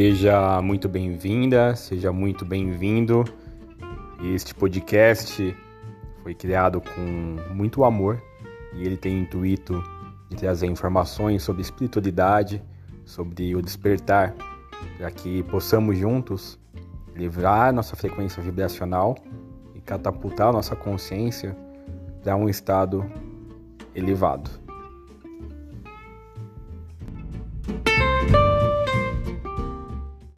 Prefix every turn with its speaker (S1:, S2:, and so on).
S1: Seja muito bem-vinda, seja muito bem-vindo. Este podcast foi criado com muito amor e ele tem o intuito de trazer informações sobre espiritualidade, sobre o despertar, para que possamos juntos livrar nossa frequência vibracional e catapultar nossa consciência para um estado elevado.